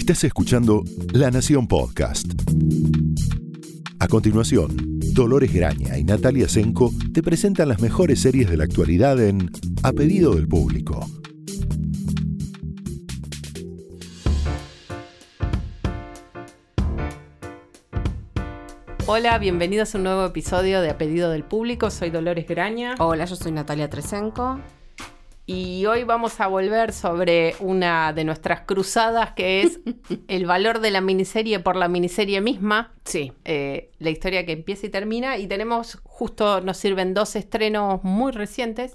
Estás escuchando La Nación Podcast. A continuación, Dolores Graña y Natalia Senko te presentan las mejores series de la actualidad en A pedido del público. Hola, bienvenidos a un nuevo episodio de A Pedido del Público. Soy Dolores Graña. Hola, yo soy Natalia Tresenko. Y hoy vamos a volver sobre una de nuestras cruzadas que es el valor de la miniserie por la miniserie misma. Sí. Eh, la historia que empieza y termina. Y tenemos, justo nos sirven dos estrenos muy recientes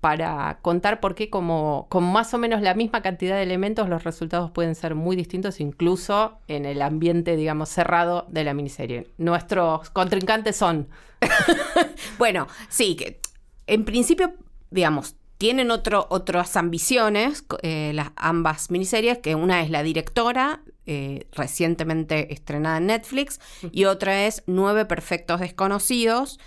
para contar por qué como, con más o menos la misma cantidad de elementos los resultados pueden ser muy distintos, incluso en el ambiente, digamos, cerrado de la miniserie. Nuestros contrincantes son... bueno, sí, que en principio, digamos, tienen otro, otras ambiciones, eh, las ambas miniseries, que una es La Directora, eh, recientemente estrenada en Netflix, y otra es Nueve Perfectos Desconocidos,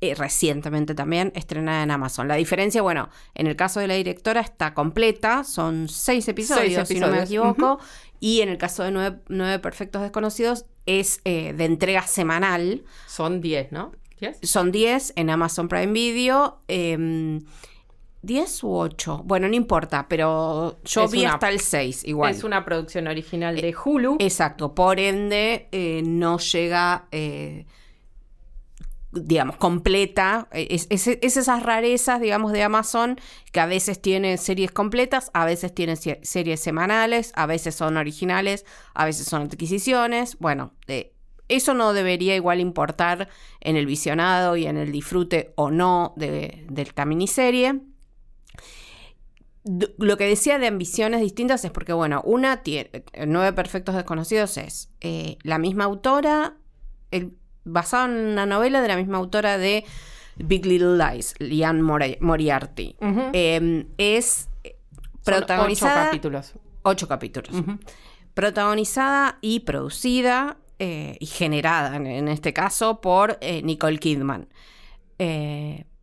eh, recientemente también estrenada en Amazon. La diferencia, bueno, en el caso de La Directora está completa, son seis episodios, si no me equivoco, y en el caso de Nueve, Perfectos Desconocidos es de entrega semanal. Son diez, ¿no? Son diez en Amazon Prime Video. Em, ¿10 u 8? Bueno, no importa, pero yo vi hasta el 6 igual. Es una producción original de Hulu. Exacto, por ende eh, no llega, eh, digamos, completa. Es, esas rarezas, digamos, de Amazon que a veces tienen series completas, a veces tienen series semanales, a veces son originales, a veces son adquisiciones. Bueno, eh, eso no debería igual importar en el visionado y en el disfrute o no de, de esta miniserie lo que decía de ambiciones distintas es porque, bueno, una tiene, Nueve Perfectos Desconocidos es eh, la misma autora, el, basado en una novela de la misma autora de Big Little Lies, Liane Moriarty. Em, es protagonizada. ocho capítulos. Ocho capítulos. Protagonizada y producida eh, y generada, en, este caso, por eh, Nicole Kidman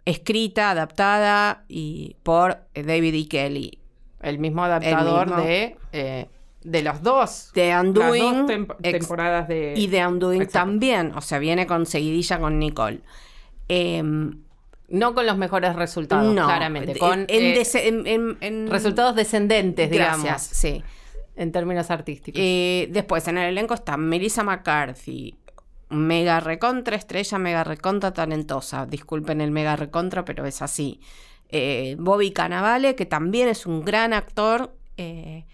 escrita, adaptada y por eh, David E. Kelly. El mismo adaptador de, eh, de los dos. De Undoing. temporadas de. Y de Undoing también. O sea, viene con seguidilla con Nicole. Em, no con los mejores resultados, claramente. Con en, resultados descendentes, digamos. sí. En términos artísticos. Eh, después, en el elenco está Melissa McCarthy, mega recontra estrella, mega recontra talentosa. Disculpen el mega recontra, pero es así. Eh, Bobby Cannavale, que también es un gran actor. Eh,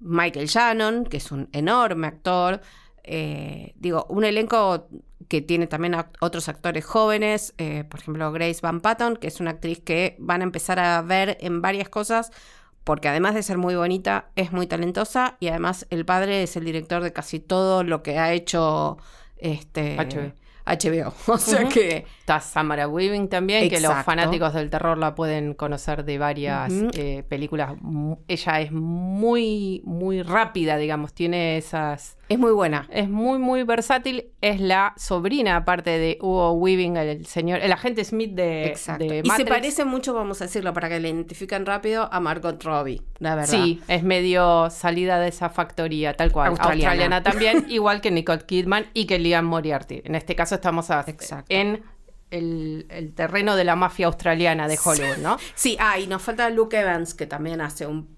Michael Shannon, que es un enorme actor. Eh, digo, un elenco que tiene también otros actores jóvenes, por ejemplo Grace Van Patten, que es una actriz que van a empezar a ver en varias cosas, porque además de ser muy bonita, es muy talentosa y además el padre es el director de casi todo lo que ha hecho este, HBO. O sea que. Está Samara Weaving también, que los fanáticos del terror la pueden conocer de varias eh, películas. Ella es muy, muy rápida, digamos, tiene esas es muy buena. Es muy, muy versátil. Es la sobrina, aparte de Hugo Weaving, el señor, el agente Smith de, Exacto. y se parece mucho, vamos a decirlo, para que le identifiquen rápido, a Margot Robbie, la verdad. Sí, es medio salida de esa factoría, tal cual. Australiana, también, igual que Nicole Kidman y que Liam Moriarty. En este caso estamos en el, terreno de la mafia australiana de Hollywood, ¿no? Sí, ah, y nos falta Luke Evans, que también hace un...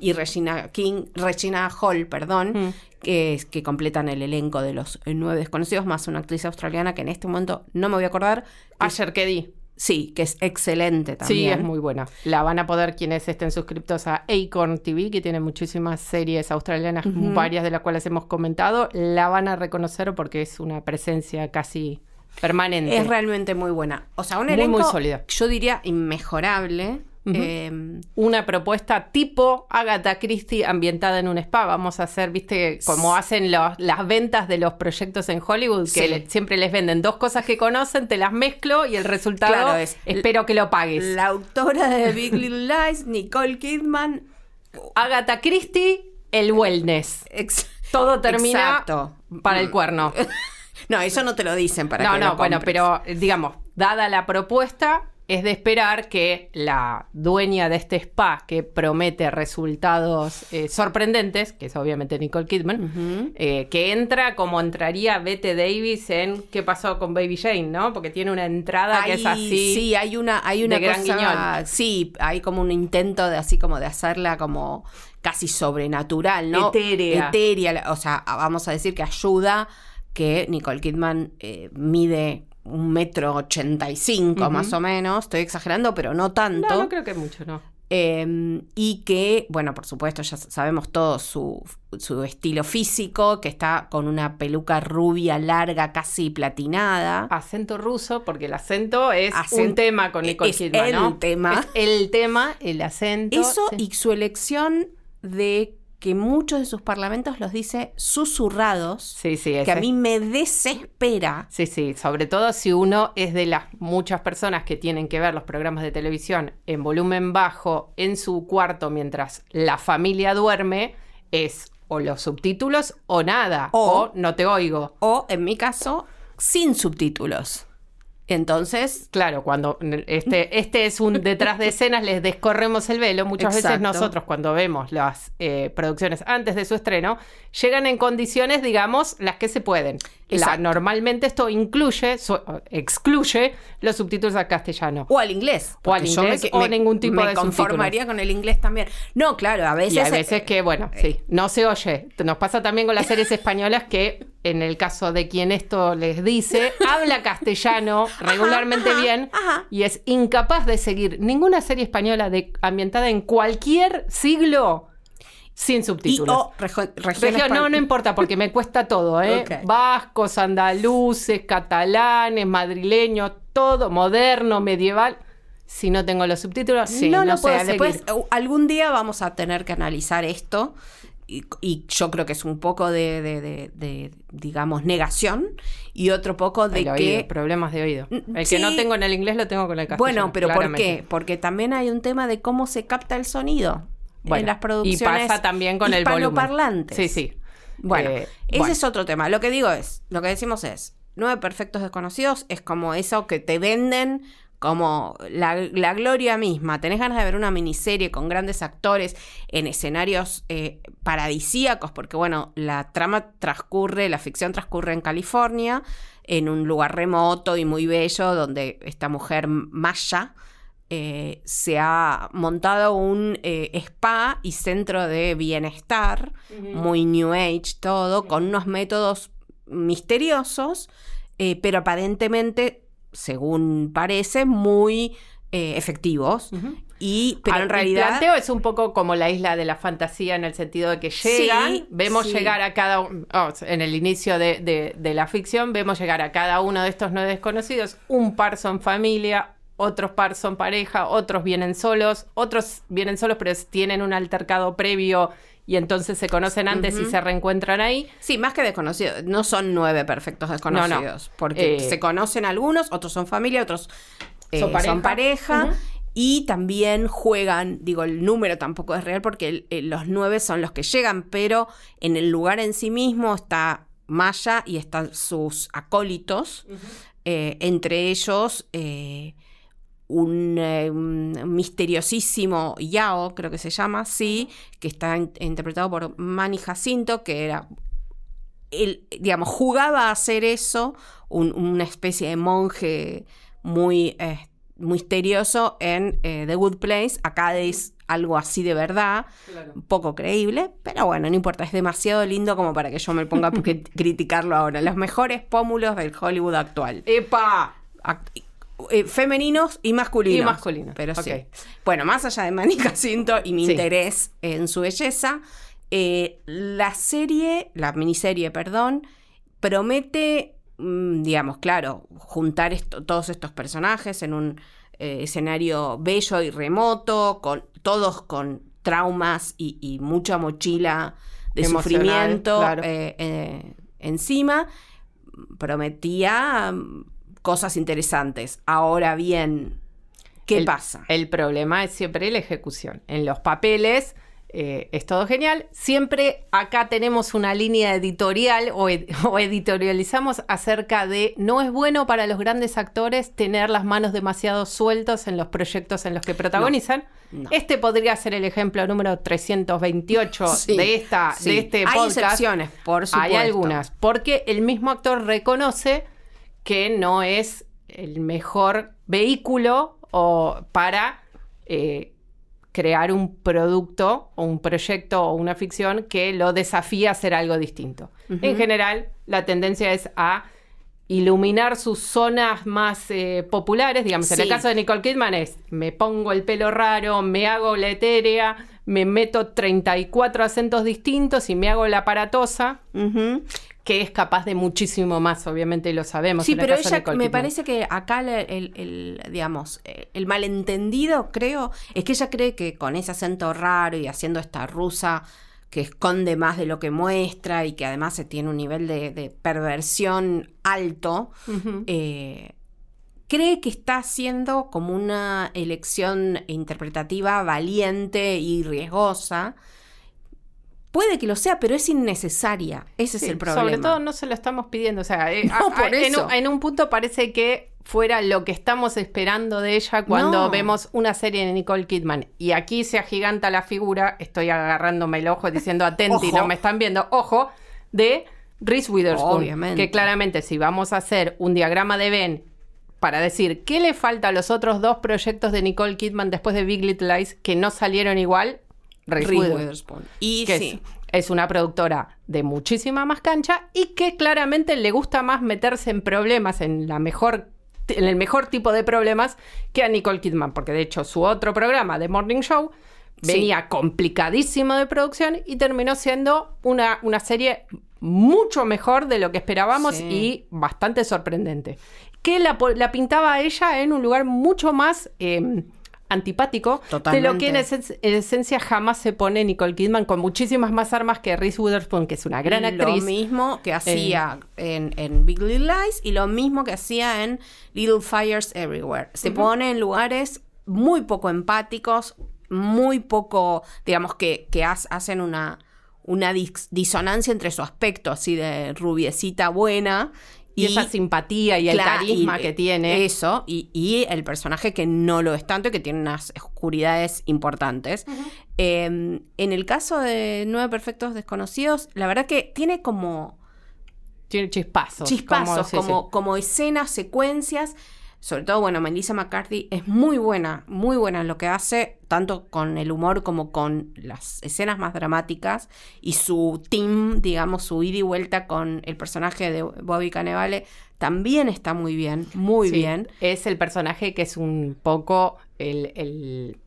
y Regina King, Regina Hall, perdón, mm. que, que completan el elenco de los nueve desconocidos, más una actriz australiana que en este momento no me voy a acordar. Asher Keddy. Sí, que es excelente también. Sí, es muy buena. La van a poder quienes estén suscriptos a Acorn TV, que tiene muchísimas series australianas, varias de las cuales hemos comentado. La van a reconocer porque es una presencia casi permanente. Es realmente muy buena. O sea, un elenco, muy, sólida. yo diría inmejorable. Em, una propuesta tipo Agatha Christie ambientada en un spa. Vamos a hacer, viste, como hacen las ventas de los proyectos en Hollywood, que siempre les venden dos cosas que conocen, te las mezclo y el resultado es espero que lo pagues. La autora de Big Little Lies, Nicole Kidman. Agatha Christie, el wellness. Todo termina para el cuerno. No, eso no te lo dicen para no, que No, no, bueno, pero digamos, dada la propuesta, es de esperar que la dueña de este spa, que promete resultados eh, sorprendentes, que es obviamente Nicole Kidman, eh, que entra como entraría Bette Davis en ¿Qué pasó con Baby Jane? ¿no? Porque tiene una entrada que es así. Sí, hay una, hay una gran cosa, Sí, hay como un intento de así como de hacerla como casi sobrenatural, ¿no? Etérea. Etérea, o sea, vamos a decir que ayuda que Nicole Kidman eh, mide un metro ochenta y cinco más o menos, estoy exagerando, pero no tanto. No, no creo que mucho, no. Em, y que, bueno, por supuesto, ya sabemos todo su, su, estilo físico, que está con una peluca rubia, larga, casi platinada. Acento ruso, porque el acento es un tema con Nicole es Kidman, el tema. el tema, el acento. Eso y su elección de que muchos de sus parlamentos los dice susurrados, sí, sí, que a mí me desespera. Sí, sí, sobre todo si uno es de las muchas personas que tienen que ver los programas de televisión en volumen bajo en su cuarto mientras la familia duerme, es o los subtítulos o nada, o no te oigo. O en mi caso, sin subtítulos. Entonces. Claro, cuando este, este es un detrás de escenas, les descorremos el velo. Muchas veces nosotros, cuando vemos las eh, producciones antes de su estreno, llegan en condiciones, digamos, las que se pueden. La, normalmente esto incluye, excluye los subtítulos al castellano. O al inglés. O al inglés, o ningún tipo de Me conformaría con el inglés también. No, claro, a veces. Y a veces que, bueno, sí, eh, no se oye. Nos pasa también con las series españolas que, en el caso de quien esto les dice, habla castellano regularmente bien y es incapaz de seguir ninguna serie española de, ambientada en cualquier siglo sin subtítulos. no, no importa, porque me cuesta todo, ¿eh? Vascos, andaluces, catalanes, madrileños, todo, moderno, medieval. Si no tengo los subtítulos, no, no, puedo Después, algún día vamos a tener que analizar esto. Y, yo creo que es un poco de, digamos, negación y otro poco de que... problemas de oído. El que no tengo en el inglés lo tengo con el castellano. Bueno, pero ¿por qué? Porque también hay un tema de cómo se capta el sonido en las producciones. Y pasa también con el volumen. Sí, sí. Bueno, eh, ese es otro tema. Lo que digo es, lo que decimos es, nueve perfectos desconocidos es como eso que te venden como la, gloria misma. Tenés ganas de ver una miniserie con grandes actores en escenarios eh, paradisíacos, porque bueno, la trama transcurre, la ficción transcurre en California, en un lugar remoto y muy bello, donde esta mujer maya eh, se ha montado un eh, spa y centro de bienestar, muy New Age todo, con unos métodos misteriosos, pero aparentemente, según parece, muy efectivos. Y, pero en realidad. El planteo es un poco como la isla de la fantasía en el sentido de que llegan, vemos llegar a cada uno, oh, en el inicio de, de, la ficción, vemos llegar a cada uno de estos no desconocidos, un par son familia, otros par son pareja, otros vienen solos, otros vienen solos pero tienen un altercado previo y entonces se conocen antes y se reencuentran ahí. Sí, más que desconocidos, no son nueve perfectos desconocidos, porque eh, se conocen algunos, otros son familia, otros eh, son pareja. Y también juegan, digo, el número tampoco es real porque los nueve son los que llegan, pero en el lugar en sí mismo está Maya y están sus acólitos, eh, entre ellos eh, un, misteriosísimo Yao, creo que se llama, sí, que está interpretado por Manny Jacinto, que era, él, digamos, jugaba a hacer eso, una especie de monje muy eh, misterioso en eh, The Good Place. Acá es algo así de verdad, poco creíble, pero bueno, no importa, es demasiado lindo como para que yo me ponga a criticarlo ahora. Los mejores pómulos del Hollywood actual. ¡Epa! Eh, femeninos y masculinos. Y masculinos. Pero sí. Bueno, más allá de Manny Jacinto y mi interés en su belleza, eh, la serie, la miniserie, perdón, promete, mm, digamos, claro, juntar todos estos personajes en un eh, escenario bello y remoto, con todos con traumas y, mucha mochila de sufrimiento encima. Prometía cosas interesantes. Ahora bien, ¿qué pasa? El problema es siempre la ejecución. En los papeles eh, es todo genial. Siempre acá tenemos una línea editorial o, editorializamos acerca de no es bueno para los grandes actores tener las manos demasiado sueltos en los proyectos en los que protagonizan. Este podría ser el ejemplo número 328 de, esta, de este Hay podcast. excepciones, por supuesto. Hay algunas, porque el mismo actor reconoce que no es el mejor vehículo o para eh, crear un producto o un proyecto o una ficción que lo desafía a hacer algo distinto. En general, la tendencia es a iluminar sus zonas más eh, populares, digamos, en el caso de Nicole Kidman es, me pongo el pelo raro, me hago la etérea, me meto 34 acentos distintos y me hago la aparatosa que es capaz de muchísimo más, obviamente lo sabemos. Sí, pero ella me parece que acá el, digamos, el malentendido, creo, es que ella cree que con ese acento raro y haciendo esta rusa que esconde más de lo que muestra y que además se tiene un nivel de, perversión alto, eh, cree que está haciendo como una elección interpretativa valiente y riesgosa Puede que lo sea, pero es innecesaria. Ese es el problema. Sobre todo no se lo estamos pidiendo. O sea, eh, En, un, punto parece que fuera lo que estamos esperando de ella cuando vemos una serie de Nicole Kidman. Y aquí se agiganta la figura, estoy agarrándome el ojo diciendo atenti, no me están viendo, ojo, de Reese Witherspoon. Que claramente si vamos a hacer un diagrama de Ben para decir qué le falta a los otros dos proyectos de Nicole Kidman después de Big Little Lies que no salieron igual, y que es, una productora de muchísima más cancha y que claramente le gusta más meterse en problemas, en la mejor en el mejor tipo de problemas que a Nicole Kidman, porque de hecho su otro programa, The Morning Show, venía complicadísimo de producción y terminó siendo una, una serie mucho mejor de lo que esperábamos y bastante sorprendente. Que la, pintaba a ella en un lugar mucho más em, antipático de lo que en, esencia jamás se pone Nicole Kidman con muchísimas más armas que Reese Witherspoon, que es una gran actriz. Lo mismo que hacía en, Big Little Lies y lo mismo que hacía en Little Fires Everywhere. Se pone en lugares muy poco empáticos, muy poco, digamos, que, que hacen una una disonancia entre su aspecto así de rubiecita buena y, esa simpatía y el carisma que tiene. Eso, y, el personaje que no lo es tanto y que tiene unas oscuridades importantes. Em, en el caso de Nueve Perfectos Desconocidos, la verdad que tiene como... Tiene chispazos. Chispazos, como, como escenas, secuencias sobre todo, bueno, Melissa McCarthy es muy buena, muy buena en lo que hace, tanto con el humor como con las escenas más dramáticas y su team, digamos, su ida y vuelta con el personaje de Bobby Cannavale también está muy bien, muy bien. Es el personaje que es un poco el, el,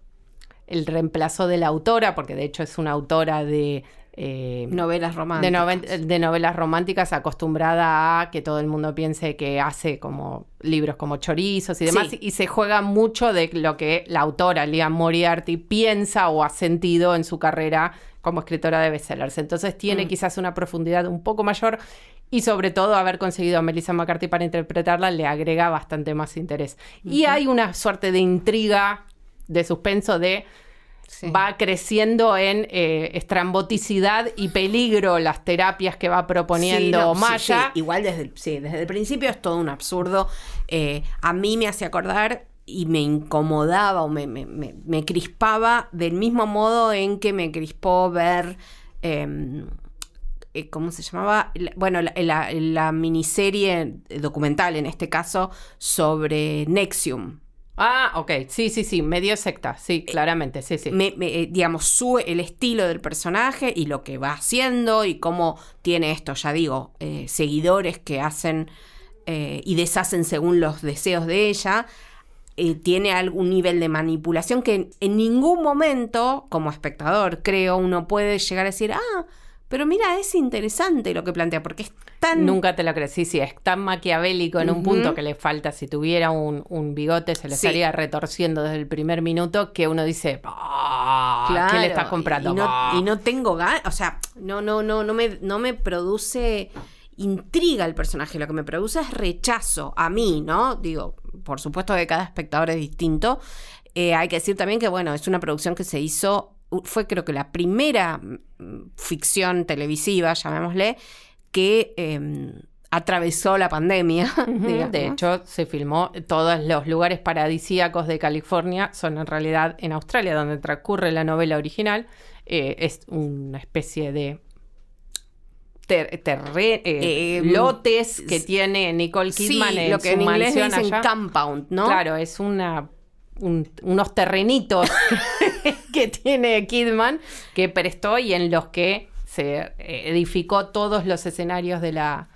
el reemplazo de la autora, porque de hecho es una autora de eh, novelas románticas. De, novelas románticas acostumbrada a que todo el mundo piense que hace como libros como chorizos y demás, y se juega mucho de lo que la autora Liam Moriarty piensa o ha sentido en su carrera como escritora de bestsellers. Entonces tiene mm. quizás una profundidad un poco mayor y sobre todo haber conseguido a Melissa McCarthy para interpretarla le agrega bastante más interés. Y hay una suerte de intriga, de suspenso de va creciendo en eh, estramboticidad y peligro las terapias que va proponiendo Maya. igual desde, desde el principio es todo un absurdo. Eh, a mí me hace acordar y me incomodaba o me, me, crispaba del mismo modo en que me crispó ver... Em, eh, ¿cómo se llamaba? Bueno, la, la, miniserie documental, en este caso, sobre Nexium. Ah, ok, sí, sí, sí, medio secta, sí, eh, claramente, sí, sí. Eh, digamos, su, el estilo del personaje y lo que va haciendo y cómo tiene esto, ya digo, eh, seguidores que hacen y deshacen según los deseos de ella. tiene algún nivel de manipulación que en ningún momento, como espectador, creo, uno puede llegar a decir, ah, pero mira, es interesante lo que plantea, porque es tan... Nunca te lo crees, sí, sí, es tan maquiavélico en un punto que le falta, si tuviera un, bigote se le estaría retorciendo desde el primer minuto, que uno dice, claro, ¿qué le estás comprando? Y no, tengo ganas, o sea, no, no, no, no me, no me produce intriga el personaje, lo que me produce es rechazo a mí, ¿no? Digo, por supuesto que cada espectador es distinto. Eh, hay que decir también que, bueno, es una producción que se hizo fue creo que la primera mm, ficción televisiva, llamémosle, que em, atravesó la pandemia. De hecho, se filmó todos los lugares paradisíacos de California, son en realidad en Australia, donde transcurre la novela original. Eh, es una especie de eh, eh, lotes que tiene Nicole Kidman en lo que su en inglés dicen allá. compound, ¿no? Claro, es una unos terrenitos que tiene Kidman que prestó y en los que se edificó todos los escenarios de la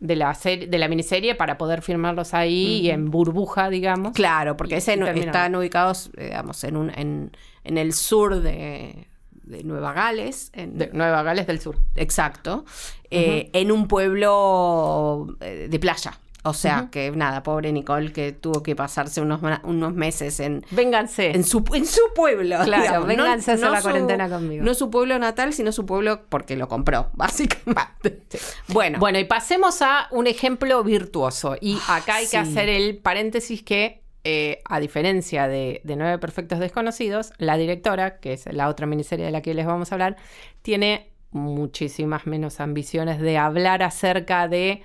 de la serie, de la miniserie para poder filmarlos ahí y en burbuja, digamos. Claro, porque ese están ubicados, digamos, en un en, en el sur de de Nueva Gales. En, de Nueva Gales del Sur. Exacto. Eh, en un pueblo eh, de playa. O sea, que nada, pobre Nicole que tuvo que pasarse unos, unos meses en... Vénganse. En su, en su pueblo. Claro, vénganse a hacer la cuarentena conmigo. No su pueblo natal, sino su pueblo porque lo compró, básicamente. Bueno. Bueno, y pasemos a un ejemplo virtuoso. Y acá hay que hacer el paréntesis que eh, a diferencia de, Nueve Perfectos Desconocidos, la directora, que es la otra miniserie de la que les vamos a hablar, tiene muchísimas menos ambiciones de hablar acerca de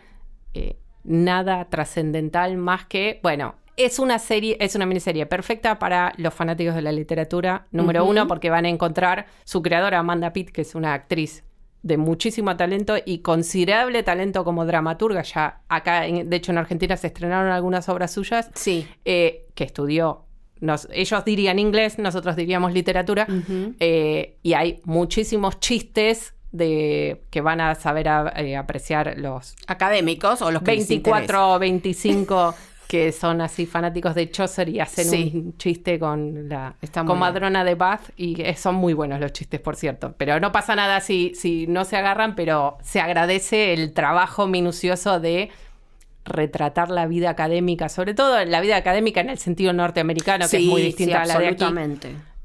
eh, nada trascendental más que, bueno, es una serie, es una miniserie perfecta para los fanáticos de la literatura, número uno, porque van a encontrar su creadora, Amanda Pitt, que es una actriz de muchísimo talento y considerable talento como dramaturga. Ya acá, de hecho, en Argentina se estrenaron algunas obras suyas. Sí. Eh, que estudió. ellos dirían inglés, nosotros diríamos literatura. Eh, y hay muchísimos chistes de que van a saber eh, apreciar los académicos o los que 24 o 25 que son así fanáticos de Chaucer y hacen un chiste con la comadrona de Bath y son muy buenos los chistes, por cierto. Pero no pasa nada si, si no se agarran, pero se agradece el trabajo minucioso de retratar la vida académica, sobre todo la vida académica en el sentido norteamericano, que es muy distinta a la de aquí.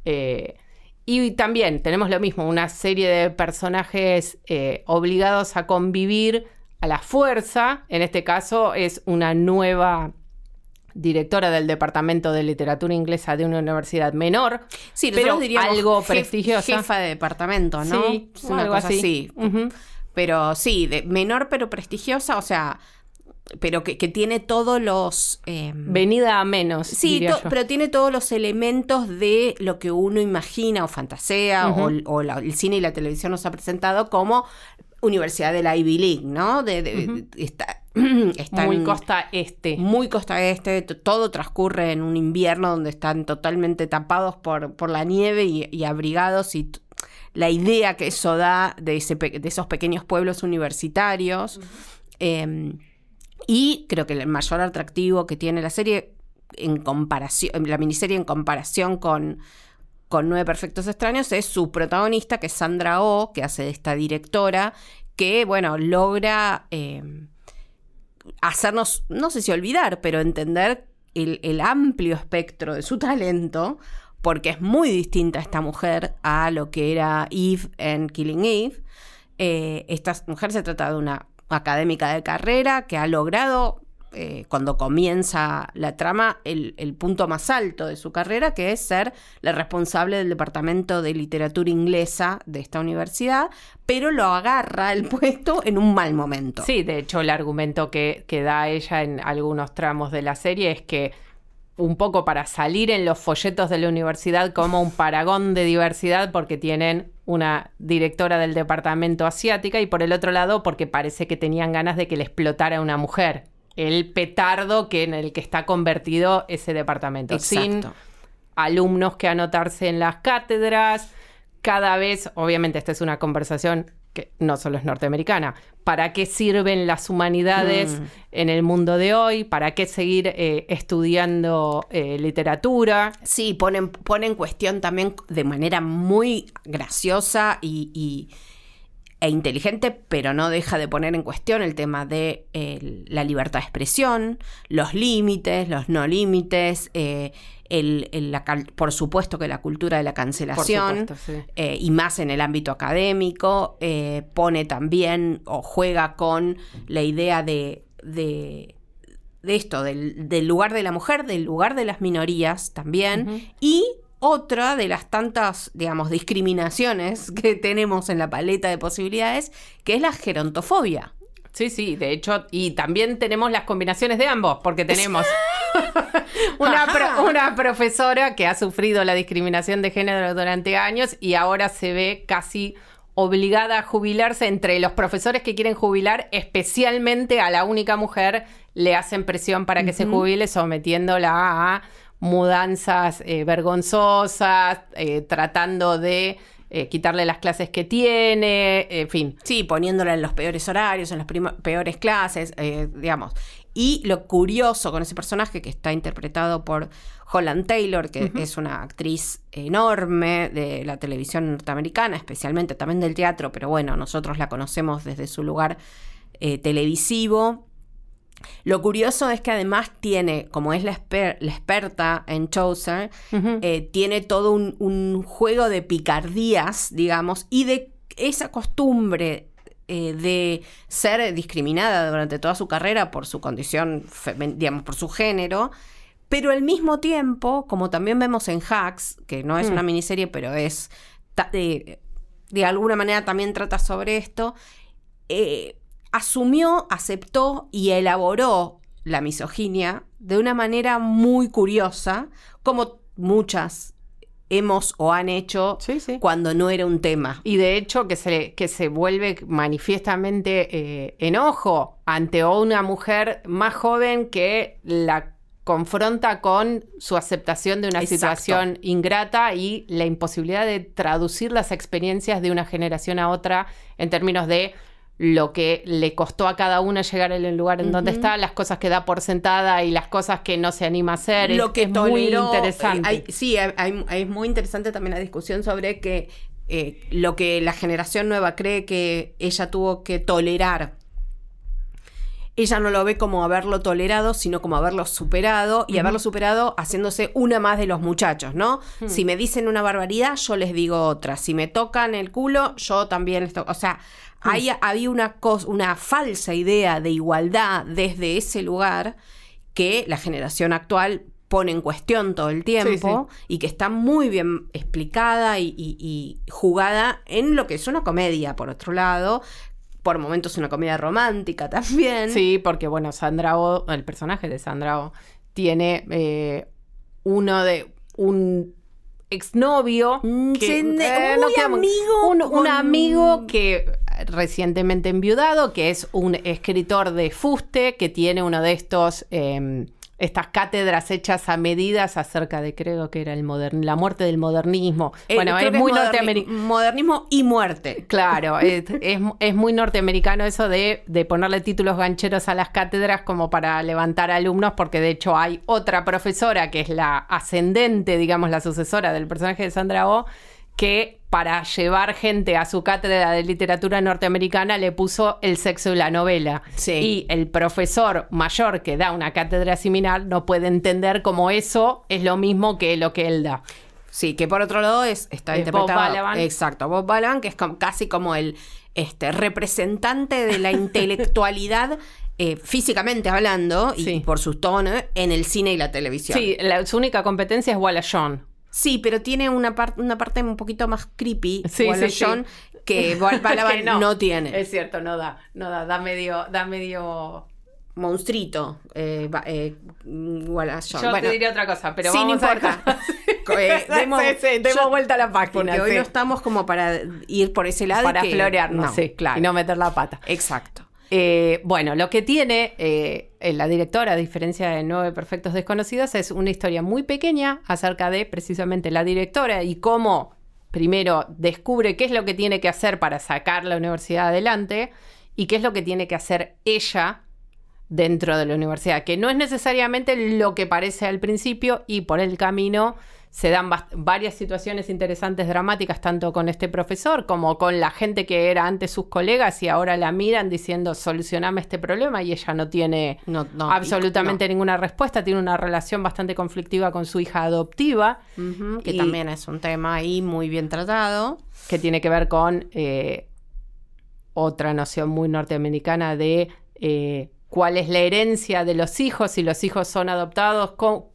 Eh, y también tenemos lo mismo, una serie de personajes eh, obligados a convivir a la fuerza. En este caso es una nueva directora del Departamento de Literatura Inglesa de una universidad menor, sí, pero algo prestigiosa. Jefa de departamento, ¿no? Sí, una cosa así. Pero sí, de menor pero prestigiosa, o sea, pero que, tiene todos los... Em, Venida a menos. Sí, pero tiene todos los elementos de lo que uno imagina o fantasea o, el cine y la televisión nos ha presentado como Universidad de la Ivy League, ¿no? De, muy costa este. Muy costa este. Todo transcurre en un invierno donde están totalmente tapados por, por la nieve y, abrigados y la idea que eso da de, ese, de esos pequeños pueblos universitarios. Em, y creo que el mayor atractivo que tiene la serie en comparación, la miniserie en comparación con, con Nueve Perfectos Extraños es su protagonista, que es Sandra Oh, que hace de esta directora, que, bueno, logra em, hacernos, no sé si olvidar, pero entender el, amplio espectro de su talento, porque es muy distinta esta mujer a lo que era Eve en Killing Eve. Eh, esta mujer se trata de una académica de carrera que ha logrado eh, cuando comienza la trama, el, punto más alto de su carrera, que es ser la responsable del departamento de literatura inglesa de esta universidad, pero lo agarra el puesto en un mal momento. Sí, de hecho, el argumento que, que da ella en algunos tramos de la serie es que un poco para salir en los folletos de la universidad como un paragón de diversidad porque tienen una directora del departamento asiática y por el otro lado porque parece que tenían ganas de que le explotara una mujer el petardo que en el que está convertido ese departamento. Sin alumnos que anotarse en las cátedras. Cada vez, obviamente, esta es una conversación que no solo es norteamericana. ¿Para qué sirven las humanidades mm. en el mundo de hoy? ¿Para qué seguir eh, estudiando eh, literatura? Sí, ponen, pone en cuestión también de manera muy graciosa y e inteligente, pero no deja de poner en cuestión el tema de la libertad de expresión, los límites, los no límites, eh, por supuesto que la cultura de la cancelación, eh, y más en el ámbito académico, eh, pone también o juega con la idea de, de, esto, del, lugar de la mujer, del lugar de las minorías también, y otra de las tantas, digamos, discriminaciones que tenemos en la paleta de posibilidades, que es la gerontofobia. Sí, sí, de hecho, y también tenemos las combinaciones de ambos, porque tenemos una, una, profesora que ha sufrido la discriminación de género durante años y ahora se ve casi obligada a jubilarse. Entre los profesores que quieren jubilar, especialmente a la única mujer, le hacen presión para que se jubile, sometiéndola a mudanzas eh, vergonzosas, eh, tratando de eh, quitarle las clases que tiene, en fin. Sí, poniéndola en los peores horarios, en las peores clases, digamos. Y lo curioso con ese personaje que está interpretado por Holland Taylor, que es una actriz enorme de la televisión norteamericana, especialmente también del teatro, pero bueno, nosotros la conocemos desde su lugar televisivo. Lo curioso es que además tiene, como es la, experta en Chaucer, eh, tiene todo un, juego de picardías, digamos, y de esa costumbre eh, de ser discriminada durante toda su carrera por su condición, digamos, por su género. Pero al mismo tiempo, como también vemos en Hacks, que no es una mm. miniserie, pero es de, de alguna manera también trata sobre esto, eh, asumió, aceptó y elaboró la misoginia de una manera muy curiosa, como muchas hemos o han hecho cuando no era un tema. Y de hecho que se, que se vuelve manifiestamente eh, enojo ante una mujer más joven que la confronta con su aceptación de una situación ingrata y la imposibilidad de traducir las experiencias de una generación a otra en términos de lo que le costó a cada una llegar al lugar en donde está, las cosas que da por sentada y las cosas que no se anima a hacer. Lo que es muy interesante. sí, es muy interesante también la discusión sobre que eh, lo que la generación nueva cree que ella tuvo que tolerar. Ella no lo ve como haberlo tolerado, sino como haberlo superado y haberlo superado haciéndose una más de los muchachos, ¿no? Si me dicen una barbaridad, yo les digo otra. Si me tocan el culo, yo también les toco. O sea, había una, una falsa idea de igualdad desde ese lugar que la generación actual pone en cuestión todo el tiempo y que está muy bien explicada y, jugada en lo que es una comedia, por otro lado. Por momentos una comedia romántica también. Sí, porque bueno, Sandra O, el personaje de Sandra O, tiene eh, uno de un exnovio que, eh, amigo un, amigo que recientemente enviudado, que es un escritor de fuste, que tiene uno de estos, em, estas cátedras hechas a medidas acerca de, creo que era el la muerte del modernismo. Eh, bueno, es muy norteamericano. Modernismo y muerte. Claro, es, es, muy norteamericano eso de, de ponerle títulos gancheros a las cátedras como para levantar alumnos, porque de hecho hay otra profesora que es la ascendente, digamos, la sucesora del personaje de Sandra O, que para llevar gente a su cátedra de literatura norteamericana le puso el sexo y la novela. Y el profesor mayor que da una cátedra similar no puede entender cómo eso es lo mismo que lo que él da. Sí, que por otro lado es, está interpretado. Exacto, Bob Balaban, que es casi como el este, representante de la intelectualidad eh, físicamente hablando y por sus tonos en el cine y la televisión. Sí, su única competencia es Wallace John. Sí, pero tiene una, una parte un poquito más creepy, sí, John, que Balaban no, tiene. Es cierto, no da, no da, da medio, da medio monstruito eh, eh, Wallace Yo te diría otra cosa, pero sí, vamos no importa. eh, demos, vuelta a la página. Porque hoy no estamos como para ir por ese lado. Para florearnos, sí, claro. Y no meter la pata. Exacto. Eh, bueno, lo que tiene eh, la directora, a diferencia de Nueve Perfectos Desconocidos, es una historia muy pequeña acerca de precisamente la directora y cómo primero descubre qué es lo que tiene que hacer para sacar la universidad adelante y qué es lo que tiene que hacer ella dentro de la universidad, que no es necesariamente lo que parece al principio y por el camino se dan varias situaciones interesantes, dramáticas, tanto con este profesor como con la gente que era antes sus colegas y ahora la miran diciendo solucioname este problema y ella no tiene absolutamente ninguna respuesta, tiene una relación bastante conflictiva con su hija adoptiva. que también es un tema ahí muy bien tratado. Que tiene que ver con eh, otra noción muy norteamericana de... Eh, cuál es la herencia de los hijos, si los hijos son adoptados,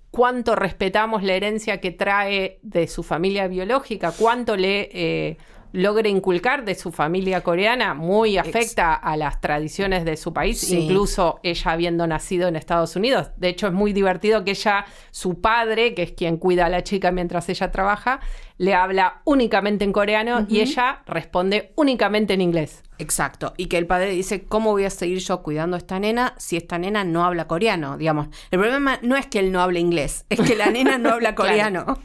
cuánto respetamos la herencia que trae de su familia biológica, cuánto le eh, logra inculcar de su familia coreana, muy afecta a las tradiciones de su país, incluso ella habiendo nacido en Estados Unidos. De hecho, es muy divertido que ella, su padre, que es quien cuida a la chica mientras ella trabaja, le habla únicamente en coreano y ella responde únicamente en inglés. Exacto. Y que el padre dice, ¿cómo voy a seguir yo cuidando a esta nena si esta nena no habla coreano? Digamos, el problema no es que él no hable inglés, es que la nena no habla coreano.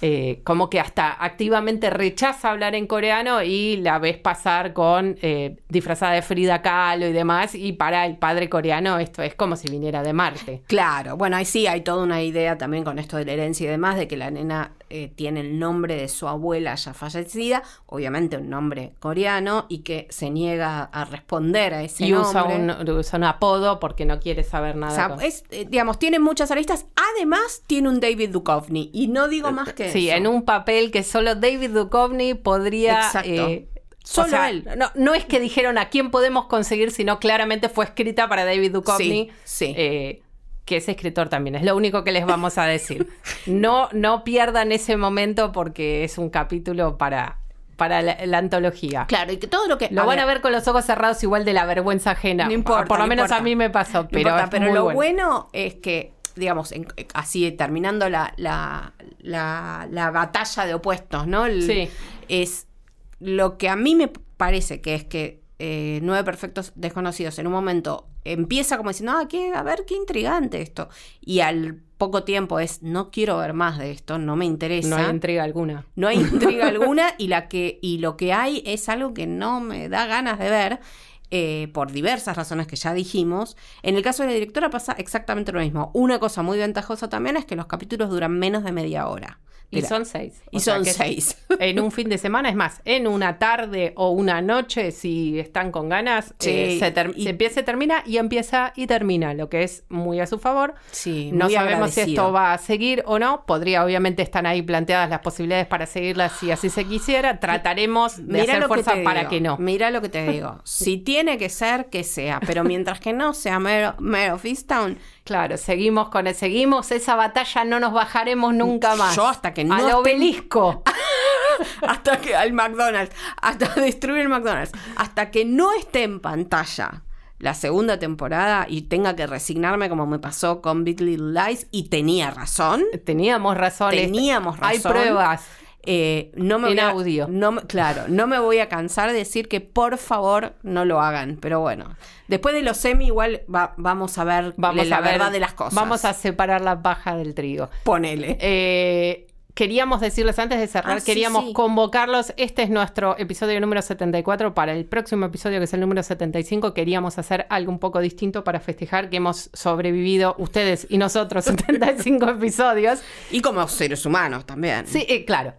Eh, como que hasta activamente rechaza hablar en coreano y la ves pasar con eh, disfrazada de Frida Kahlo y demás, y para el padre coreano esto es como si viniera de Marte. Claro, bueno, ahí sí hay toda una idea también con esto de la herencia y demás, de que la nena eh, tiene el nombre de su abuela ya fallecida, obviamente un nombre coreano, y que se niega a responder a ese y nombre. Usa un, usa un apodo porque no quiere saber nada. O sea, es, digamos, tiene muchas aristas. Además, tiene un David Duchovny. Y no digo más que Sí, en un papel que solo David Duchovny podría... Exacto. Solo él. No, no, es que dijeron a quién podemos conseguir, sino claramente fue escrita para David Duchovny. Sí. Eh, que es escritor también, es lo único que les vamos a decir. No, no pierdan ese momento porque es un capítulo para, para la, antología. Claro, y que todo lo que... Lo van a ver con los ojos cerrados igual de la vergüenza ajena. No importa. Por lo menos a mí me pasó, pero, pero lo bueno. es que digamos, así terminando la, la, la, batalla de opuestos, ¿no? sí. Es lo que a mí me parece que es que eh, Nueve Perfectos Desconocidos en un momento empieza como diciendo, ah, qué, a ver, qué intrigante esto. Y al poco tiempo es, no quiero ver más de esto, no me interesa. No hay intriga alguna. No hay intriga alguna y, la que, y lo que hay es algo que no me da ganas de ver. Eh, por diversas razones que ya dijimos. En el caso de la directora pasa exactamente lo mismo. Una cosa muy ventajosa también es que los capítulos duran menos de media hora. Y son seis. Y son seis. En un fin de semana, es más, en una tarde o una noche, si están con ganas, eh, se, empieza y termina y empieza y termina, lo que es muy a su favor. Sí, no sabemos si esto va a seguir o no. Podría, obviamente, están ahí planteadas las posibilidades para seguirlas si así se quisiera. Trataremos de hacer fuerza para que no. Mira lo que te digo. si tiene que ser, que sea. Pero mientras que no sea Mare, of Easttown, Claro, seguimos con el, seguimos esa batalla, no nos bajaremos nunca más. Yo hasta que no. Al obelisco. hasta que al McDonald's, hasta destruir el McDonald's, hasta que no esté en pantalla la segunda temporada y tenga que resignarme como me pasó con Big Little Lies y tenía razón. Teníamos razón. Teníamos razón. Hay pruebas. Eh, no me en audio. No, claro, no me voy a cansar de decir que por favor no lo hagan, pero bueno. Después de los semi igual vamos a ver la verdad de las cosas. Vamos a separar la paja del trigo. Ponele. Eh, queríamos decirles antes de cerrar, ah, queríamos convocarlos. Este es nuestro episodio número 74. Para el próximo episodio, que es el número 75, queríamos hacer algo un poco distinto para festejar que hemos sobrevivido ustedes y nosotros 75 episodios. Y como seres humanos también. Sí, eh, claro.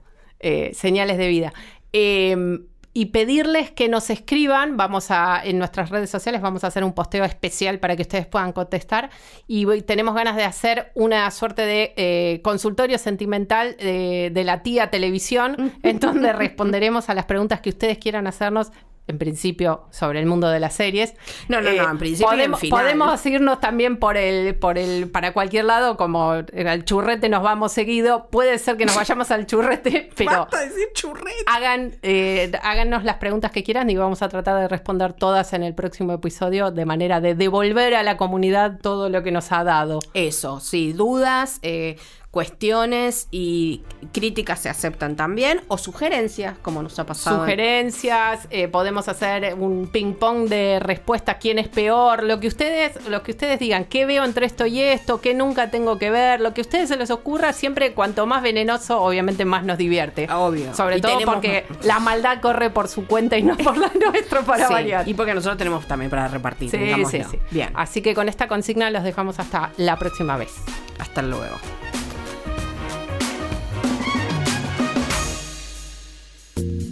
Eh, señales de vida. Em, y pedirles que nos escriban, vamos a, en nuestras redes sociales vamos a hacer un posteo especial para que ustedes puedan contestar y tenemos ganas de hacer una suerte de eh, consultorio sentimental de, de la tía televisión, en donde responderemos a las preguntas que ustedes quieran hacernos en principio sobre el mundo de las series. No, no, no, en eh, principio podemos, podemos irnos también por el, por el, para cualquier lado, como al churrete nos vamos seguido. Puede ser que nos vayamos al churrete, pero decir churrete. hagan, eh, háganos las preguntas que quieran y vamos a tratar de responder todas en el próximo episodio de manera de devolver a la comunidad todo lo que nos ha dado. Eso, sí, dudas, eh, cuestiones y críticas se aceptan también, o sugerencias, como nos ha pasado. Sugerencias, eh, podemos hacer un ping-pong de respuestas, quién es peor, lo que ustedes, lo que ustedes digan, qué veo entre esto y esto, qué nunca tengo que ver, lo que a ustedes se les ocurra, siempre cuanto más venenoso, obviamente más nos divierte. Obvio. Sobre todo porque la maldad corre por su cuenta y no por la nuestra para variar. Y porque nosotros tenemos también para repartir. Sí, sí, sí. Bien. Así que con esta consigna los dejamos hasta la próxima vez. Hasta luego.